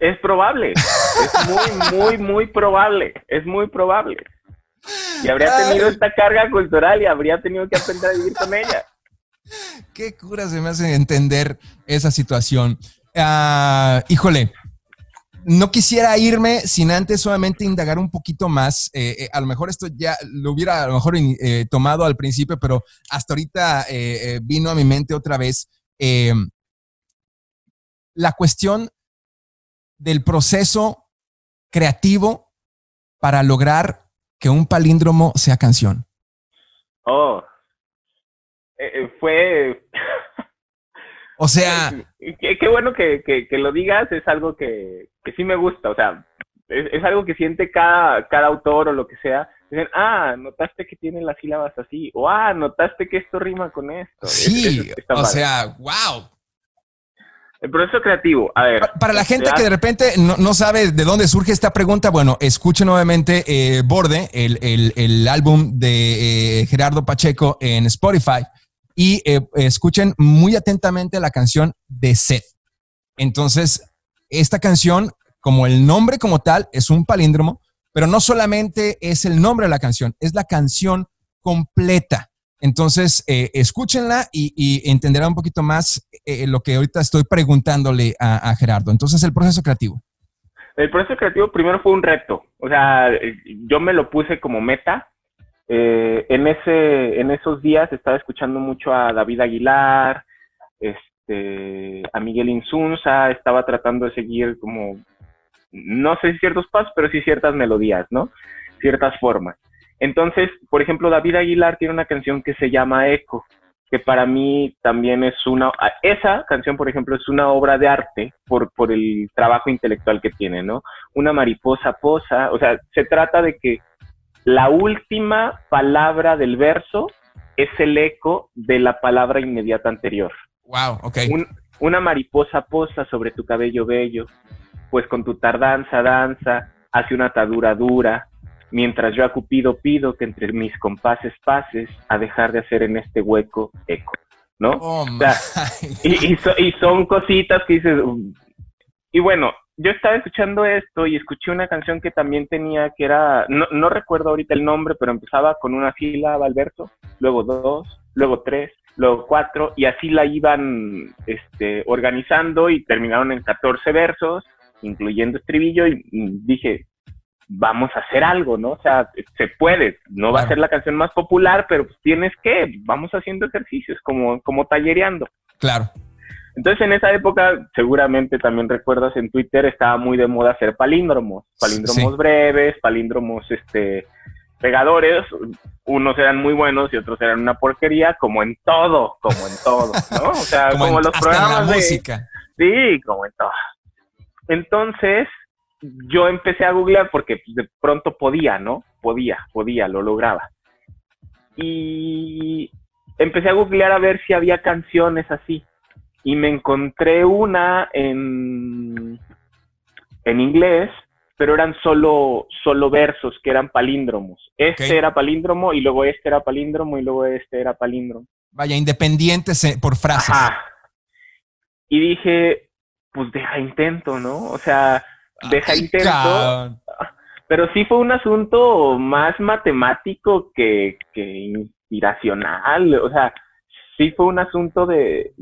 A: Es probable, es muy, muy, muy probable, es muy probable. Y habría tenido esta carga cultural y habría tenido que aprender a vivir con ella.
B: Qué cura se me hace entender esa situación. Ah, híjole, no quisiera irme sin antes solamente indagar un poquito más. Eh, eh, a lo mejor esto ya lo hubiera a lo mejor eh, tomado al principio, pero hasta ahorita vino a mi mente otra vez la cuestión del proceso creativo para lograr que un palíndromo sea canción?
A: Oh, fue...
B: o sea...
A: Qué, bueno que, lo digas, es algo que, sí me gusta, o sea, es, algo que siente cada, cada autor o lo que sea. Dicen, ah, notaste que tiene las sílabas así, o ah, notaste que esto rima con esto.
B: Sí, o sea, wow,
A: el proceso creativo, a ver.
B: Para la gente que de repente no, sabe de dónde surge esta pregunta, bueno, escuchen nuevamente eh, Borde, el, álbum de eh, Gerardo Pacheco en Spotify, y eh, escuchen muy atentamente la canción de Seth. Entonces, esta canción, como el nombre como tal, es un palíndromo, pero no solamente es el nombre de la canción, es la canción completa. Entonces, eh, escúchenla y, entenderán un poquito más eh, lo que ahorita estoy preguntándole a, Gerardo. Entonces, el proceso creativo.
A: El proceso creativo primero fue un reto. O sea, yo me lo puse como meta. Eh, en, ese, en esos días estaba escuchando mucho a David Aguilar, este, a Miguel Insunza, estaba tratando de seguir como, no sé si ciertos pasos, pero sí ciertas melodías, ¿no? Ciertas formas. Entonces, por ejemplo, David Aguilar tiene una canción que se llama Eco, que para mí también es una, esa canción, por ejemplo, es una obra de arte por, por el trabajo intelectual que tiene, ¿no? Una mariposa posa, o sea, se trata de que la última palabra del verso es el eco de la palabra inmediata anterior.
B: Wow, ok.
A: una mariposa posa sobre tu cabello bello, pues con tu tardanza danza, hace una atadura dura, mientras yo a Cupido pido que entre mis compases pases a dejar de hacer en este hueco eco, ¿no?
B: Oh,
A: y, y, son cositas que dices, y bueno, yo estaba escuchando esto y escuché una canción que también tenía, que era, no, no recuerdo ahorita el nombre, pero empezaba con una sílaba al verso, luego dos, luego tres, luego cuatro, y así la iban este, organizando y terminaron en 14 versos, incluyendo estribillo, y dije, vamos a hacer algo, ¿no? O sea, se puede, no va a ser la canción más popular, pero pues tienes que, vamos haciendo ejercicios, como, como tallereando.
B: Claro.
A: Entonces en esa época, seguramente también recuerdas en Twitter, estaba muy de moda hacer palíndromos, palíndromos breves, palíndromos este pegadores, unos eran muy buenos y otros eran una porquería, como en todo, como en todo, ¿no? O sea, como, los programas de música. Sí, como en todo. Entonces, yo empecé a googlear porque de pronto podía, ¿no? Podía, podía, lo lograba. Y empecé a googlear a ver si había canciones así. Y me encontré una en, en inglés, pero eran solo, solo versos que eran palíndromos. Este era palíndromo y luego este era palíndromo y luego este era palíndromo.
B: Vaya, independientes por frases.
A: Y dije, pues deja intento, ¿no? O sea, deja intento. Pero sí fue un asunto más matemático que, inspiracional. O sea, sí fue un asunto de,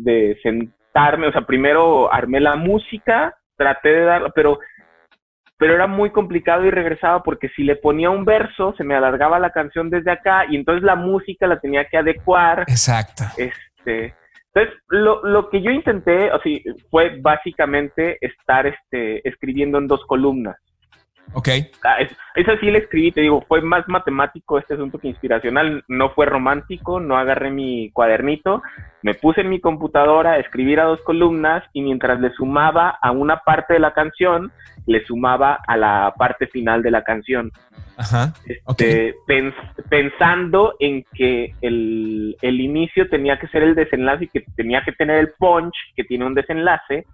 A: sentarme. O sea, primero armé la música, traté de dar, pero, pero era muy complicado y regresaba porque si le ponía un verso, se me alargaba la canción desde acá y entonces la música la tenía que adecuar.
B: Exacto.
A: Este, entonces, lo, lo que yo intenté, o sea, fue básicamente estar este, escribiendo en dos columnas.
B: Ok.
A: Ah, esa sí le escribí, te digo, fue más matemático este asunto que inspiracional, no fue romántico, no agarré mi cuadernito, me puse en mi computadora a escribir a dos columnas y mientras le sumaba a una parte de la canción, le sumaba a la parte final de la canción.
B: Ajá.
A: Este, pensando en que el, el, inicio tenía que ser el desenlace y que tenía que tener el punch que tiene un desenlace.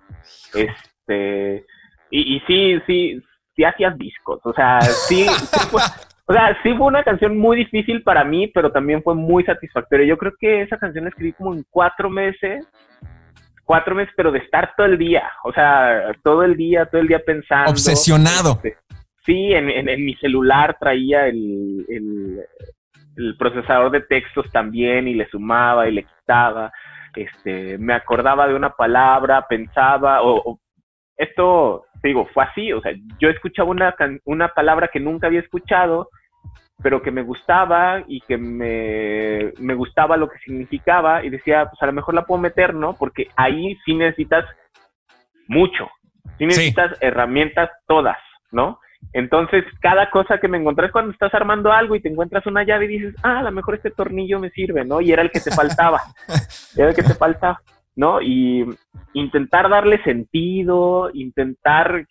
A: Este, y, y sí, sí, sí hacías discos. O sea, sí, fue, o sea, sí fue una canción muy difícil para mí, pero también fue muy satisfactoria. Yo creo que esa canción la escribí como en cuatro meses cuatro meses, pero de estar todo el día, o sea, todo el día, todo el día pensando.
B: Obsesionado.
A: Este, Sí, en, en, mi celular traía el, el, procesador de textos también y le sumaba y le quitaba. Este, me acordaba de una palabra, pensaba, o, esto, digo, fue así, o sea, yo escuchaba una, una palabra que nunca había escuchado, pero que me gustaba y que me, me gustaba lo que significaba y decía, pues a lo mejor la puedo meter, ¿no? Porque ahí sí necesitas mucho, sí necesitas herramientas todas, ¿no? Entonces, cada cosa que me encontré cuando estás armando algo y te encuentras una llave y dices, ah, a lo mejor este tornillo me sirve, ¿no? Y era el que te faltaba, era el que te faltaba, ¿no? Y intentar darle sentido, intentar...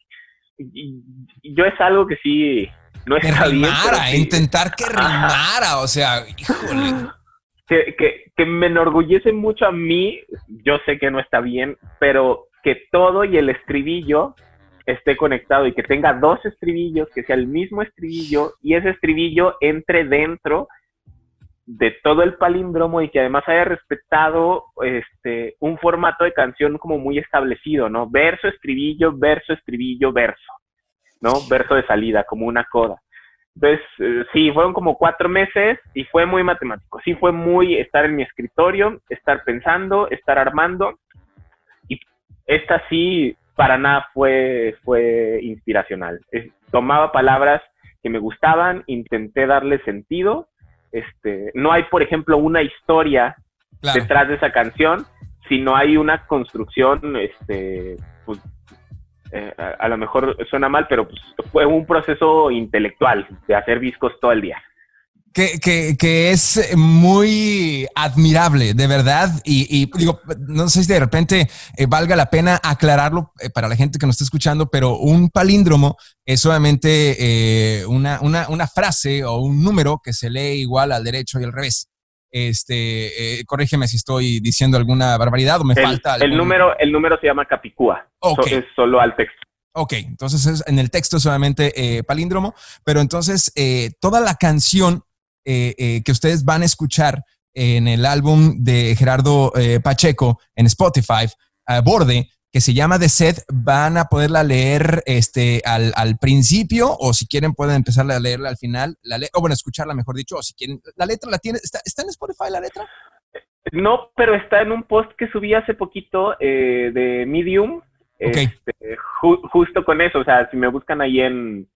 A: Y, yo es algo que sí, no es
B: que rimara, intentar que rimara, o sea, híjole.
A: Que, que, que me enorgullece mucho a mí, yo sé que no está bien, pero que todo y el estribillo esté conectado y que tenga dos estribillos, que sea el mismo estribillo y ese estribillo entre dentro de todo el palíndromo y que además haya respetado este un formato de canción como muy establecido, ¿no? Verso, estribillo, verso, estribillo, verso, ¿no? Verso de salida, como una coda. Entonces, eh, sí, fueron como cuatro meses y fue muy matemático. Sí, fue muy estar en mi escritorio, estar pensando, estar armando. Y esta sí para nada fue, fue inspiracional. tomaba palabras que me gustaban, intenté darle sentido. Este, no hay, por ejemplo, una historia detrás de esa canción, sino hay una construcción, este, pues, eh, a, lo mejor suena mal, pero pues, fue un proceso intelectual de hacer discos todo el día
B: que, que, es muy admirable, de verdad. Y, digo, no sé si de repente eh, valga la pena aclararlo eh, para la gente que nos está escuchando, pero un palíndromo es solamente eh, una, una, una, frase o un número que se lee igual al derecho y al revés. Este, corrígeme si estoy diciendo alguna barbaridad o me falta.
A: El número, el número se llama Capicúa. es solo al texto.
B: Ok, entonces es, en el texto solamente palíndromo, pero entonces toda la canción eh, eh, que ustedes van a escuchar en el álbum de Gerardo eh, Pacheco en Spotify, a Borde, que se llama The Set, van a poderla leer este, al, principio o si quieren pueden empezar a leerla al final, la o bueno, escucharla mejor dicho, o si quieren, la letra la tiene, ¿está, en Spotify la letra?
A: No, pero está en un post que subí hace poquito de Medium, este, justo con eso, o sea, si me buscan ahí en,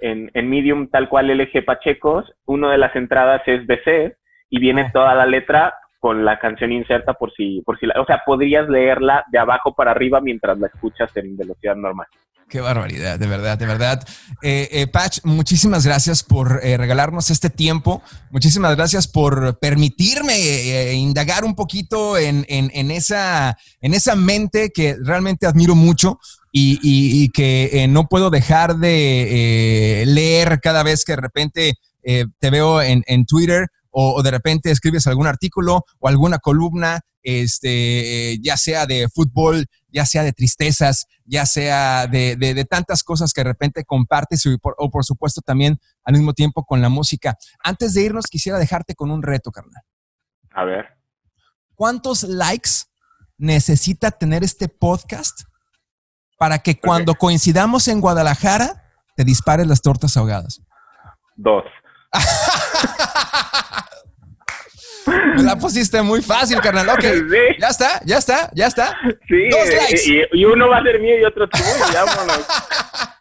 A: en, Medium tal cual LG Pachecos, una de las entradas es BC y viene toda la letra con la canción inserta por si, por si la, o sea, podrías leerla de abajo para arriba mientras la escuchas en velocidad normal.
B: Qué barbaridad, de verdad, de verdad. Eh, eh, Patch, muchísimas gracias por eh, regalarnos este tiempo. Muchísimas gracias por permitirme indagar un poquito en, esa, en esa mente que realmente admiro mucho y, que no puedo dejar de leer cada vez que de repente te veo en, Twitter o, de repente escribes algún artículo o alguna columna, este, ya sea de fútbol, ya sea de tristezas, ya sea de, tantas cosas que de repente compartes o por supuesto también al mismo tiempo con la música. Antes de irnos, quisiera dejarte con un reto, carnal.
A: A ver.
B: ¿Cuántos likes necesita tener este podcast para que cuando coincidamos en Guadalajara te dispares las tortas ahogadas?
A: Dos.
B: Me la pusiste muy fácil, carnal. Ok. Ya está, ya está, ya está.
A: Sí. Dos likes. Y, uno va a ser mío y otro tuyo. Vámonos.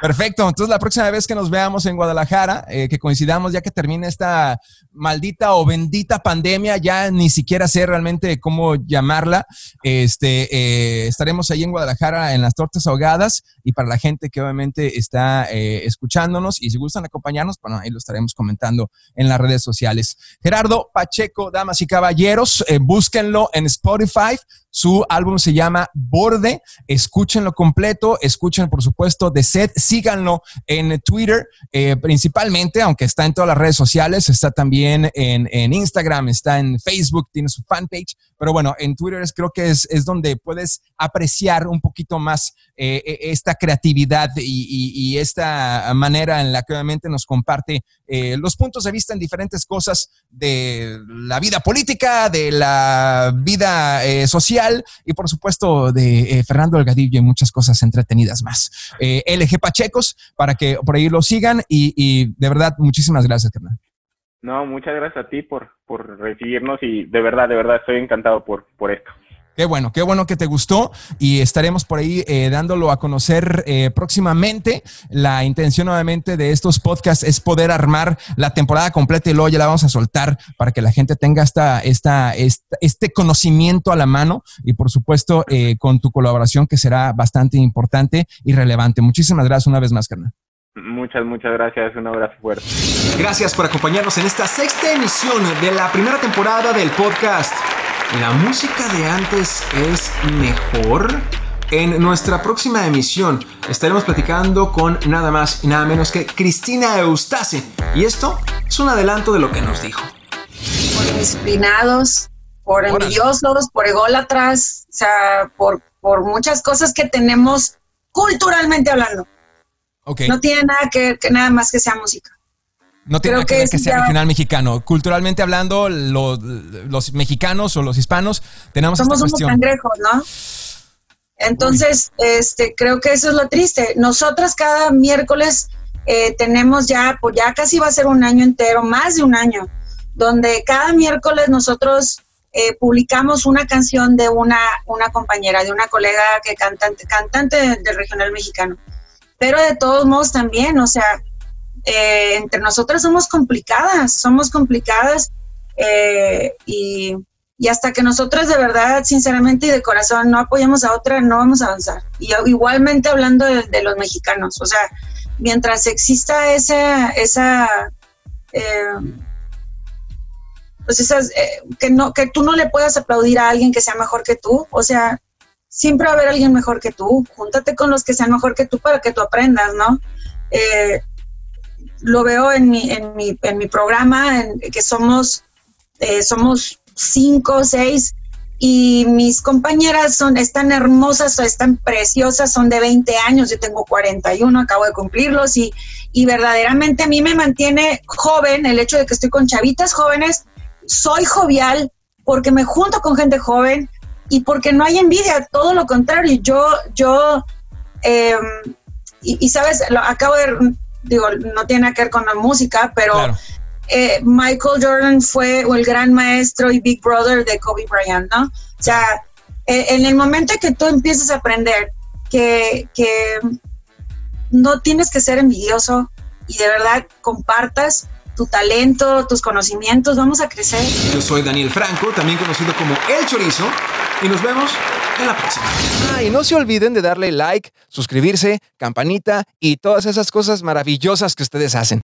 B: Perfecto. Entonces, la próxima vez que nos veamos en Guadalajara, eh, que coincidamos ya que termine esta maldita o bendita pandemia, ya ni siquiera sé realmente cómo llamarla, este, eh, estaremos ahí en Guadalajara en las tortas ahogadas y para la gente que obviamente está eh, escuchándonos y si gustan acompañarnos, bueno, ahí lo estaremos comentando en las redes sociales. Gerardo Pacheco, damas y caballeros, búsquenlo en Spotify. Su álbum se llama Borde. Escúchenlo completo. Escuchen, por supuesto, de set. Síganlo en Twitter, eh, principalmente, aunque está en todas las redes sociales. Está también en, Instagram, está en Facebook, tiene su fanpage. Pero bueno, en Twitter es, creo que es, donde puedes apreciar un poquito más eh, e, esta creatividad y, esta manera en la que obviamente nos comparte eh, los puntos de vista en diferentes cosas de la vida política, de la vida social y por supuesto de eh, Fernando Delgadillo y muchas cosas entretenidas más. Eh, LG Pachecos, para que por ahí lo sigan y, de verdad, muchísimas gracias, carnal.
A: No, muchas gracias a ti por, por recibirnos y de verdad, de verdad estoy encantado por, por esto.
B: Qué bueno, qué bueno que te gustó y estaremos por ahí eh, dándolo a conocer eh, próximamente. La intención nuevamente de estos podcasts es poder armar la temporada completa y luego ya la vamos a soltar para que la gente tenga esta, esta, este conocimiento a la mano y por supuesto eh, con tu colaboración que será bastante importante y relevante. Muchísimas gracias una vez más, carnal.
A: Muchas, muchas gracias. Un abrazo fuerte.
B: Gracias por acompañarnos en esta sexta emisión de la primera temporada del podcast ¿La música de antes es mejor? En nuestra próxima emisión estaremos platicando con nada más y nada menos que Cristina Eustace. Y esto es un adelanto de lo que nos dijo.
C: Por indisciplinados, por envidiosos, por ególatras, o sea, por, por muchas cosas que tenemos culturalmente hablando. No tiene nada que, que nada más que sea música.
B: No tiene que, ver que sea regional mexicano. Culturalmente hablando, los, mexicanos o los hispanos tenemos
C: Somos unos cangrejos, ¿no? Entonces, este, creo que eso es lo triste. Nosotras cada miércoles eh, tenemos ya, pues ya casi va a ser un año entero, más de un año, donde cada miércoles nosotros eh, publicamos una canción de una, una compañera, de una colega que cantante, cantante del regional mexicano. Pero de todos modos también, o sea, eh, entre nosotras somos complicadas, somos complicadas eh, y, hasta que nosotras de verdad, sinceramente y de corazón no apoyamos a otra, no vamos a avanzar. Y igualmente hablando de, los mexicanos, o sea, mientras exista esa, esa eh, pues esas, que, no, que tú no le puedas aplaudir a alguien que sea mejor que tú, o sea, siempre va a haber alguien mejor que tú, júntate con los que sean mejor que tú para que tú aprendas, ¿no? lo veo en mi, en mi, en mi programa, en, que somos, eh, somos cinco, seis, y mis compañeras son, están hermosas, están preciosas, son de 20 años, yo tengo 41, acabo de cumplirlos, y, y verdaderamente a mí me mantiene joven el hecho de que estoy con chavitas jóvenes, soy jovial porque me junto con gente joven y porque no hay envidia, todo lo contrario, yo, yo, em, y, y, sabes, lo, acabo de digo, no tiene nada que ver con la música, pero eh, Michael Jordan fue el gran maestro y Big Brother de Kobe Bryant, ¿no? O sea, eh, en el momento que tú empiezas a aprender que, que no tienes que ser envidioso y de verdad compartas tu talento, tus conocimientos, vamos a crecer.
D: Yo soy Daniel Franco, también conocido como El Chorizo, y nos vemos en la próxima.
B: Ah, y no se olviden de darle like, suscribirse, campanita y todas esas cosas maravillosas que ustedes hacen.